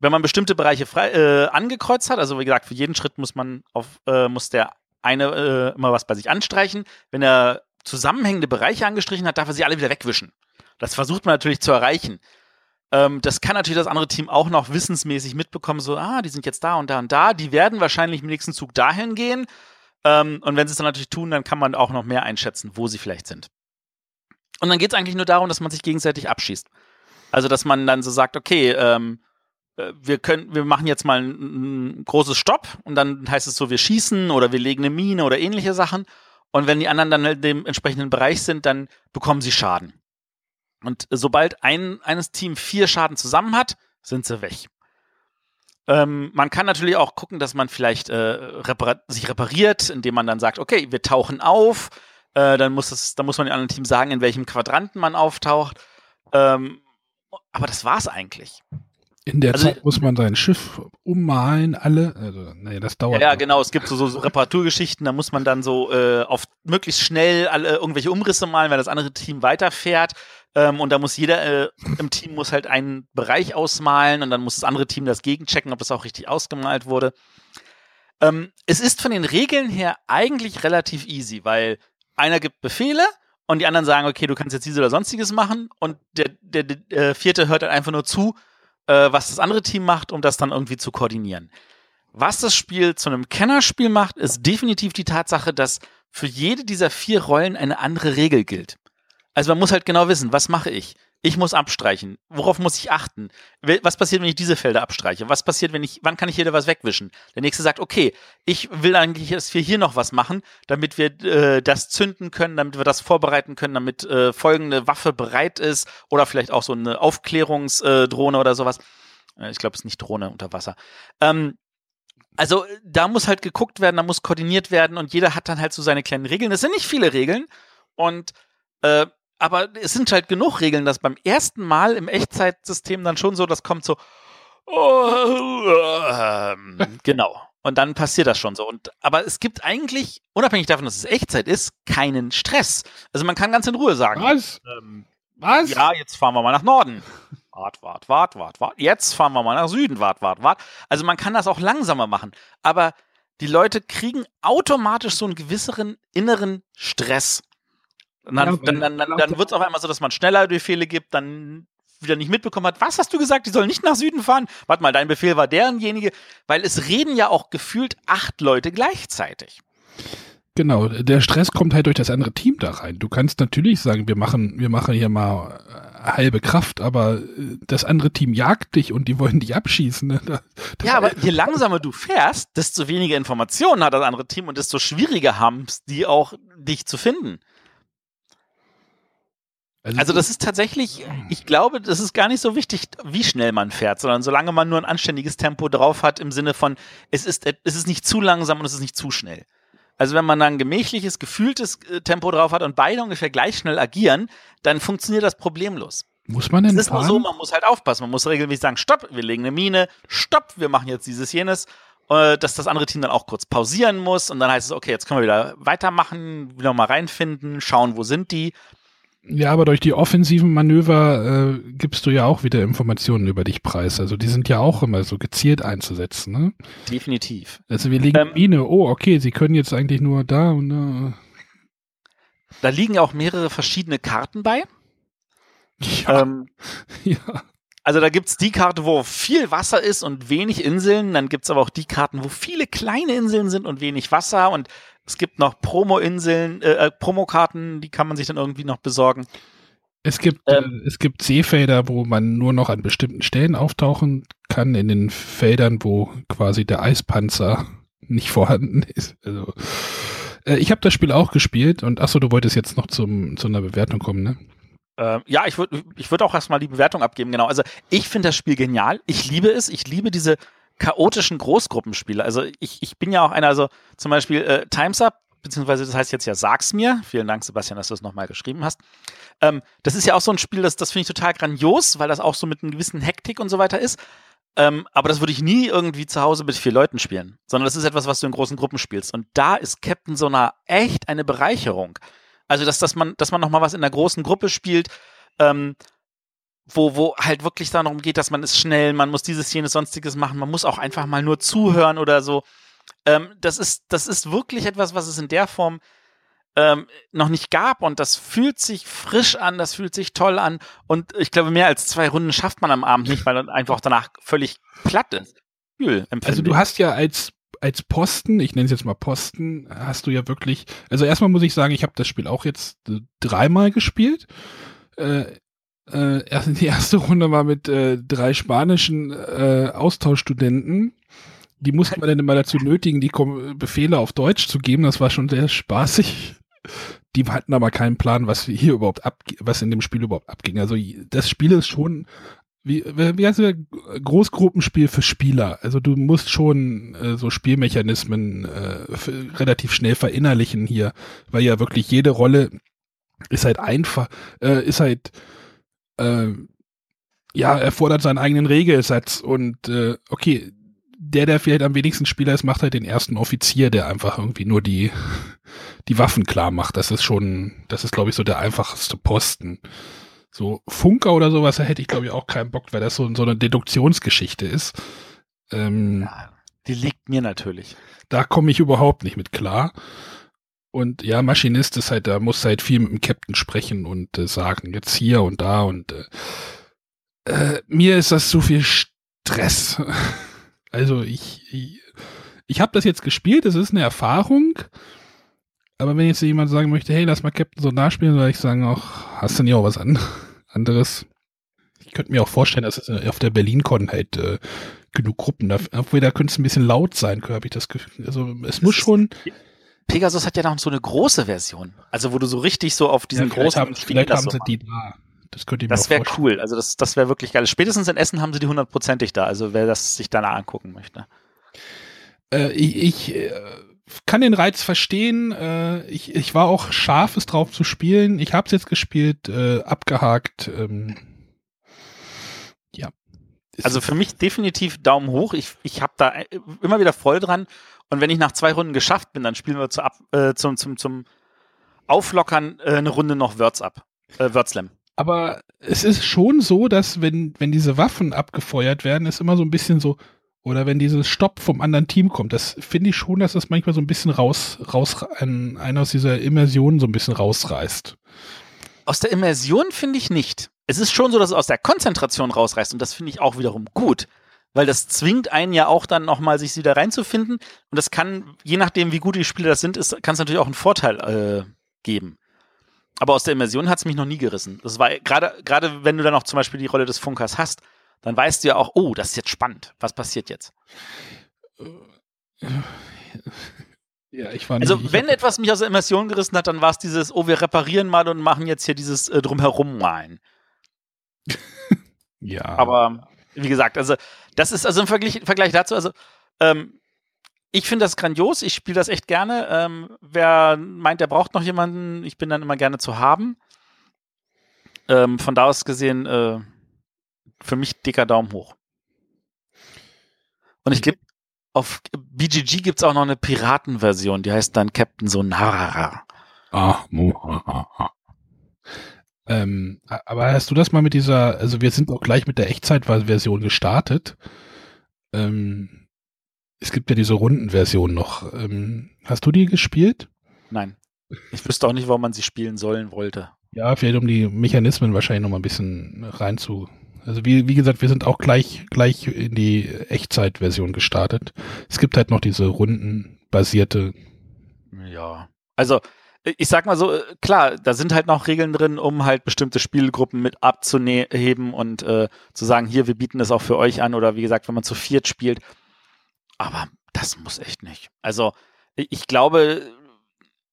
wenn man bestimmte Bereiche frei, äh, angekreuzt hat, also wie gesagt, für jeden Schritt muss man auf, äh, muss der eine äh, immer was bei sich anstreichen. Wenn er zusammenhängende Bereiche angestrichen hat, darf er sie alle wieder wegwischen. Das versucht man natürlich zu erreichen. Ähm, das kann natürlich das andere Team auch noch wissensmäßig mitbekommen, so, ah, die sind jetzt da und da und da. Die werden wahrscheinlich im nächsten Zug dahin gehen. Ähm, und wenn sie es dann natürlich tun, dann kann man auch noch mehr einschätzen, wo sie vielleicht sind. Und dann geht es eigentlich nur darum, dass man sich gegenseitig abschießt. Also, dass man dann so sagt, okay, ähm, äh, wir können, wir machen jetzt mal ein, ein, großes Stopp und dann heißt es so, wir schießen oder wir legen eine Mine oder ähnliche Sachen. Und wenn die anderen dann in dem entsprechenden Bereich sind, dann bekommen sie Schaden. Und sobald ein eines Team vier Schaden zusammen hat, sind sie weg. Ähm, man kann natürlich auch gucken, dass man vielleicht äh, repar sich repariert, indem man dann sagt, okay, wir tauchen auf. Äh, dann muss es, dann muss man den anderen Team sagen, in welchem Quadranten man auftaucht. Ähm, aber das war's eigentlich. In der also, Zeit muss man sein Schiff ummalen, alle. Also, naja, das dauert. Ja, genau. Es gibt so, so Reparaturgeschichten, da muss man dann so äh, auf möglichst schnell alle irgendwelche Umrisse malen, weil das andere Team weiterfährt. Ähm, und da muss jeder äh, im Team muss halt einen Bereich ausmalen und dann muss das andere Team das gegenchecken, ob das auch richtig ausgemalt wurde. Ähm, es ist von den Regeln her eigentlich relativ easy, weil einer gibt Befehle und die anderen sagen, okay, du kannst jetzt dieses oder sonstiges machen und der, der, der äh, vierte hört dann einfach nur zu, äh, was das andere Team macht, um das dann irgendwie zu koordinieren. Was das Spiel zu einem Kennerspiel macht, ist definitiv die Tatsache, dass für jede dieser vier Rollen eine andere Regel gilt. Also man muss halt genau wissen, was mache ich? Ich muss abstreichen. Worauf muss ich achten? Was passiert, wenn ich diese Felder abstreiche? Was passiert, wenn ich, wann kann ich hier was wegwischen? Der nächste sagt, okay, ich will eigentlich, dass wir hier noch was machen, damit wir äh, das zünden können, damit wir das vorbereiten können, damit äh, folgende Waffe bereit ist oder vielleicht auch so eine Aufklärungsdrohne äh, oder sowas. Äh, ich glaube, es ist nicht Drohne unter Wasser. Ähm, also da muss halt geguckt werden, da muss koordiniert werden und jeder hat dann halt so seine kleinen Regeln. Das sind nicht viele Regeln und äh, aber es sind halt genug Regeln, dass beim ersten Mal im Echtzeitsystem dann schon so, das kommt so, oh, äh, genau. Und dann passiert das schon so. Und, aber es gibt eigentlich, unabhängig davon, dass es Echtzeit ist, keinen Stress. Also man kann ganz in Ruhe sagen. Was? Ähm, Was? Ja, jetzt fahren wir mal nach Norden. Wart, wart, wart, wart, wart. Jetzt fahren wir mal nach Süden. Wart, wart, wart. Also man kann das auch langsamer machen. Aber die Leute kriegen automatisch so einen gewisseren inneren Stress. Dann, ja, dann, dann, dann, dann wird es auf einmal so, dass man schneller Befehle gibt, dann wieder nicht mitbekommen hat, was hast du gesagt, die sollen nicht nach Süden fahren? Warte mal, dein Befehl war derjenige, weil es reden ja auch gefühlt acht Leute gleichzeitig. Genau, der Stress kommt halt durch das andere Team da rein. Du kannst natürlich sagen, wir machen, wir machen hier mal äh, halbe Kraft, aber äh, das andere Team jagt dich und die wollen dich abschießen. Ne? Das, ja, aber je langsamer du fährst, desto weniger Informationen hat das andere Team und desto schwieriger haben es die auch, dich zu finden. Also, also, das ist tatsächlich, ich glaube, das ist gar nicht so wichtig, wie schnell man fährt, sondern solange man nur ein anständiges Tempo drauf hat, im Sinne von, es ist, es ist nicht zu langsam und es ist nicht zu schnell. Also wenn man dann ein gemächliches, gefühltes äh, Tempo drauf hat und beide ungefähr gleich schnell agieren, dann funktioniert das problemlos. Muss man denn Es ist nur so, man muss halt aufpassen. Man muss regelmäßig sagen, stopp, wir legen eine Mine, stopp, wir machen jetzt dieses, jenes äh, dass das andere Team dann auch kurz pausieren muss und dann heißt es, okay, jetzt können wir wieder weitermachen, wieder mal reinfinden, schauen, wo sind die Ja, aber durch die offensiven Manöver äh, gibst du ja auch wieder Informationen über dich preis. Also die sind ja auch immer so gezielt einzusetzen. Ne? Definitiv. Also wir legen ähm, Mine, oh, okay, sie können jetzt eigentlich nur da und da. Da liegen auch mehrere verschiedene Karten bei. Ja. Ähm, ja. Also da gibt es die Karte, wo viel Wasser ist und wenig Inseln. Dann gibt es aber auch die Karten, wo viele kleine Inseln sind und wenig Wasser. Und es gibt noch Promo-Inseln, äh, äh, Promokarten, die kann man sich dann irgendwie noch besorgen. Es gibt, ähm, äh, es gibt Seefelder, wo man nur noch an bestimmten Stellen auftauchen kann, in den Feldern, wo quasi der Eispanzer nicht vorhanden ist. Also, äh, ich habe das Spiel auch gespielt und achso, du wolltest jetzt noch zum, zu einer Bewertung kommen, ne? Ähm, ja, ich würde ich würd auch erstmal die Bewertung abgeben, genau. Also ich finde das Spiel genial. Ich liebe es. Ich liebe diese chaotischen Großgruppenspiele. Also ich, ich bin ja auch einer, also zum Beispiel äh, Times Up, beziehungsweise das heißt jetzt ja Sag's mir. Vielen Dank, Sebastian, dass du das nochmal geschrieben hast. Ähm, das ist ja auch so ein Spiel, das, das finde ich total grandios, weil das auch so mit einer gewissen Hektik und so weiter ist. Ähm, aber das würde ich nie irgendwie zu Hause mit vier Leuten spielen, sondern das ist etwas, was du in großen Gruppen spielst. Und da ist Captain Sonar echt eine Bereicherung. Also, dass, dass man, dass man nochmal was in einer großen Gruppe spielt, ähm, wo, wo halt wirklich darum geht, dass man ist schnell, man muss dieses, jenes, sonstiges machen, man muss auch einfach mal nur zuhören oder so. Ähm, das ist, das ist wirklich etwas, was es in der Form ähm, noch nicht gab und das fühlt sich frisch an, das fühlt sich toll an und ich glaube, mehr als zwei Runden schafft man am Abend nicht, weil man einfach danach völlig platt ist. Also du hast ja als als Posten, ich nenne es jetzt mal Posten, hast du ja wirklich, also erstmal muss ich sagen, ich habe das Spiel auch jetzt äh, dreimal gespielt. Äh, äh, die erste Runde war mit äh, drei spanischen äh, Austauschstudenten. Die mussten wir dann immer dazu nötigen, die Befehle auf Deutsch zu geben. Das war schon sehr spaßig. Die hatten aber keinen Plan, was hier überhaupt ab, was in dem Spiel überhaupt abging. Also das Spiel ist schon wie, wie heißt das? Großgruppenspiel für Spieler. Also du musst schon äh, so Spielmechanismen äh, relativ schnell verinnerlichen hier, weil ja wirklich jede Rolle ist halt einfach, äh, ist halt äh, ja, erfordert seinen eigenen Regelsatz und äh, okay, der, der vielleicht am wenigsten Spieler ist, macht halt den ersten Offizier, der einfach irgendwie nur die, die Waffen klar macht. Das ist schon, das ist, glaube ich, so der einfachste Posten. So Funker oder sowas, da hätte ich glaube ich auch keinen Bock, weil das so, so eine Deduktionsgeschichte ist. Ähm, ja, die liegt mir natürlich. Da komme ich überhaupt nicht mit klar. Und ja, Maschinist ist halt, da muss halt viel mit dem Captain sprechen und äh, sagen, jetzt hier und da und äh, äh, mir ist das zu viel Stress. also ich, ich, ich habe das jetzt gespielt, es ist eine Erfahrung. Aber wenn jetzt jemand sagen möchte, hey, lass mal Captain so nachspielen, würde ich sagen, auch, hast du nicht auch was an, anderes? Ich könnte mir auch vorstellen, dass es auf der BerlinCon halt äh, genug Gruppen, da, obwohl da könnte es ein bisschen laut sein, habe ich das Gefühl. Also es muss schon. Pegasus hat ja noch so eine große Version. Also wo du so richtig so auf diesen ja, großen haben, Vielleicht haben sie so die da. Das könnte ich mir Das wäre cool. Also das, das wäre wirklich geil. Spätestens in Essen haben sie die hundertprozentig da. Also wer das sich danach angucken möchte. Äh, ich, ich äh, kann den Reiz verstehen. Äh, ich, ich war auch scharf, es drauf zu spielen. Ich habe es jetzt gespielt, äh, abgehakt. Ähm, ja. Also für mich definitiv Daumen hoch. Ich, ich habe da immer wieder voll dran. Und wenn ich nach zwei Runden geschafft bin, dann spielen wir zu ab, äh, zum, zum, zum Auflockern äh, eine Runde noch Wörts ab. Äh, Wörtslam. Aber es ist schon so, dass wenn, wenn diese Waffen abgefeuert werden, ist immer so ein bisschen so, oder wenn dieses Stopp vom anderen Team kommt, das finde ich schon, dass das manchmal so ein bisschen raus, raus, einen, einen aus dieser Immersion so ein bisschen rausreißt. Aus der Immersion finde ich nicht. Es ist schon so, dass es aus der Konzentration rausreißt und das finde ich auch wiederum gut. Weil das zwingt einen ja auch dann nochmal, sich wieder reinzufinden. Und das kann, je nachdem, wie gut die Spiele das sind, kann es natürlich auch einen Vorteil äh, geben. Aber aus der Immersion hat es mich noch nie gerissen. Das war gerade, gerade wenn du dann auch zum Beispiel die Rolle des Funkers hast, dann weißt du ja auch, oh, das ist jetzt spannend. Was passiert jetzt? Ja, ich war also, nicht, Also, wenn etwas mich aus der Immersion gerissen hat, dann war es dieses, oh, wir reparieren mal und machen jetzt hier dieses äh, Drumherum malen. ja. Aber, wie gesagt, also, das ist also im Vergleich, Vergleich dazu, also, ähm, ich finde das grandios, ich spiele das echt gerne. Ähm, wer meint, der braucht noch jemanden, ich bin dann immer gerne zu haben. Ähm, von da aus gesehen, äh, für mich dicker Daumen hoch. Und ich glaube, auf BGG gibt es auch noch eine Piratenversion, die heißt dann Captain Sonara. Ah, Aber hast du das mal mit dieser, also wir sind auch gleich mit der Echtzeitversion gestartet. Ähm, es gibt ja diese Rundenversion noch. Ähm, hast du die gespielt? Nein. Ich wüsste auch nicht, warum man sie spielen sollen wollte. Ja, vielleicht um die Mechanismen wahrscheinlich noch mal ein bisschen rein zu. Also wie, wie gesagt, wir sind auch gleich, gleich in die Echtzeitversion gestartet. Es gibt halt noch diese rundenbasierte. Ja. Also, ich sag mal so, klar, da sind halt noch Regeln drin, um halt bestimmte Spielgruppen mit abzuheben und äh, zu sagen, hier, wir bieten das auch für euch an oder wie gesagt, wenn man zu viert spielt. Aber das muss echt nicht. Also, ich glaube,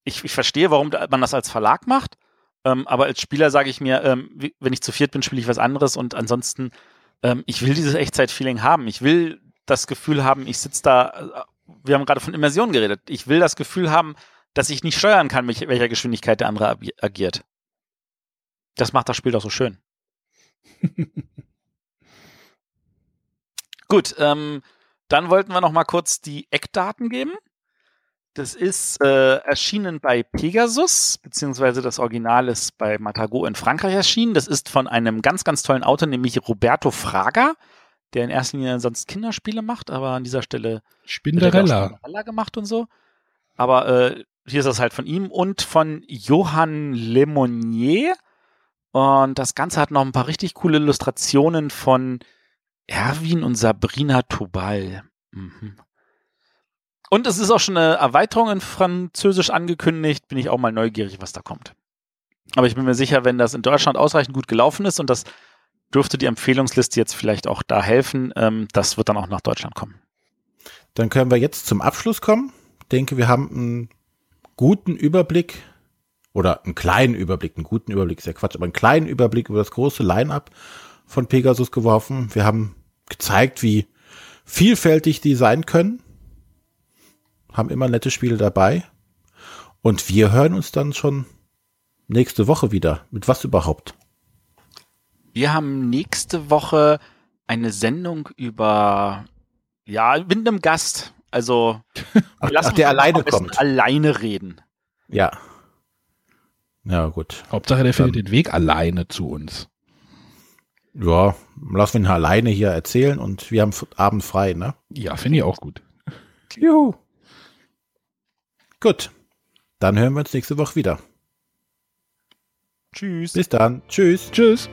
ich, ich verstehe, warum man das als Verlag macht. Ähm, aber als Spieler sage ich mir, ähm, wenn ich zu viert bin, spiele ich was anderes und ansonsten, ähm, ich will dieses Echtzeit-Feeling haben. Ich will das Gefühl haben, ich sitze da, äh, wir haben gerade von Immersion geredet. Ich will das Gefühl haben, dass ich nicht steuern kann, mit welcher Geschwindigkeit der andere agiert. Das macht das Spiel doch so schön. Gut, ähm, dann wollten wir noch mal kurz die Eckdaten geben. Das ist äh, erschienen bei Pegasus, beziehungsweise das Original ist bei Matago in Frankreich erschienen. Das ist von einem ganz, ganz tollen Autor, nämlich Roberto Fraga, der in erster Linie sonst Kinderspiele macht, aber an dieser Stelle Spinderella. Spinderella gemacht und so. Aber äh, hier ist das halt von ihm und von Johann Lemonnier. Und das Ganze hat noch ein paar richtig coole Illustrationen von Erwin und Sabrina Tobal. Mhm. Und es ist auch schon eine Erweiterung in Französisch angekündigt. Bin ich auch mal neugierig, was da kommt. Aber ich bin mir sicher, wenn das in Deutschland ausreichend gut gelaufen ist und das dürfte die Empfehlungsliste jetzt vielleicht auch da helfen, ähm, das wird dann auch nach Deutschland kommen. Dann können wir jetzt zum Abschluss kommen. Ich denke, wir haben einen guten Überblick oder einen kleinen Überblick, einen guten Überblick ist ja Quatsch, aber einen kleinen Überblick über das große Line-up von Pegasus geworfen. Wir haben gezeigt, wie vielfältig die sein können haben immer nette Spiele dabei. Und wir hören uns dann schon nächste Woche wieder. Mit was überhaupt? Wir haben nächste Woche eine Sendung über, ja, mit einem Gast. Also, ach, ach der alleine kommt. Alleine reden. Ja. Ja, gut. Hauptsache, der findet den Weg alleine zu uns. Ja, lassen wir ihn alleine hier erzählen und wir haben Abend frei, ne? Ja, finde ich auch gut. Juhu. Gut. Dann hören wir uns nächste Woche wieder. Tschüss. Bis dann. Tschüss. Tschüss.